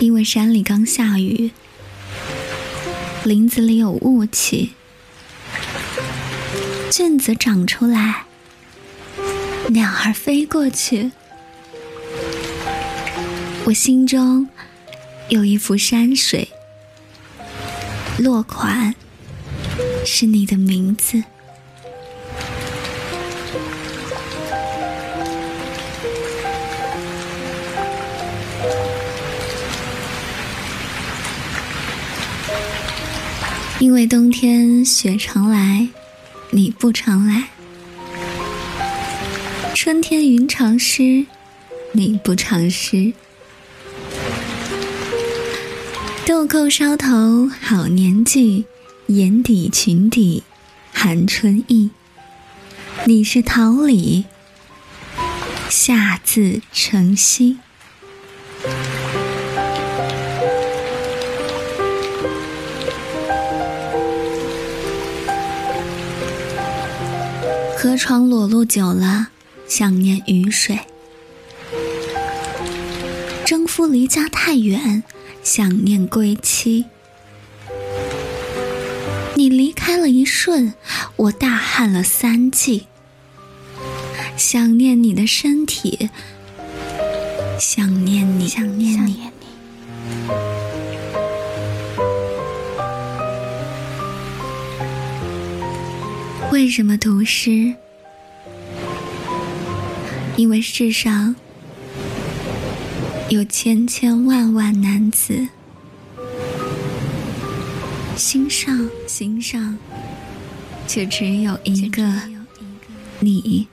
因为山里刚下雨，林子里有雾气，菌子长出来，鸟儿飞过去，我心中有一幅山水，落款是你的名字。因为冬天雪常来，你不常来；春天云常湿，你不常湿。豆蔻梢头好年纪，眼底裙底含春意。你是桃李，夏自成蹊。河床裸露久了，想念雨水；征夫离家太远，想念归期。你离开了一瞬，我大旱了三季。想念你的身体，想念你，想念你。为什么读诗？因为世上有千千万万男子，心上心上却只有一个你。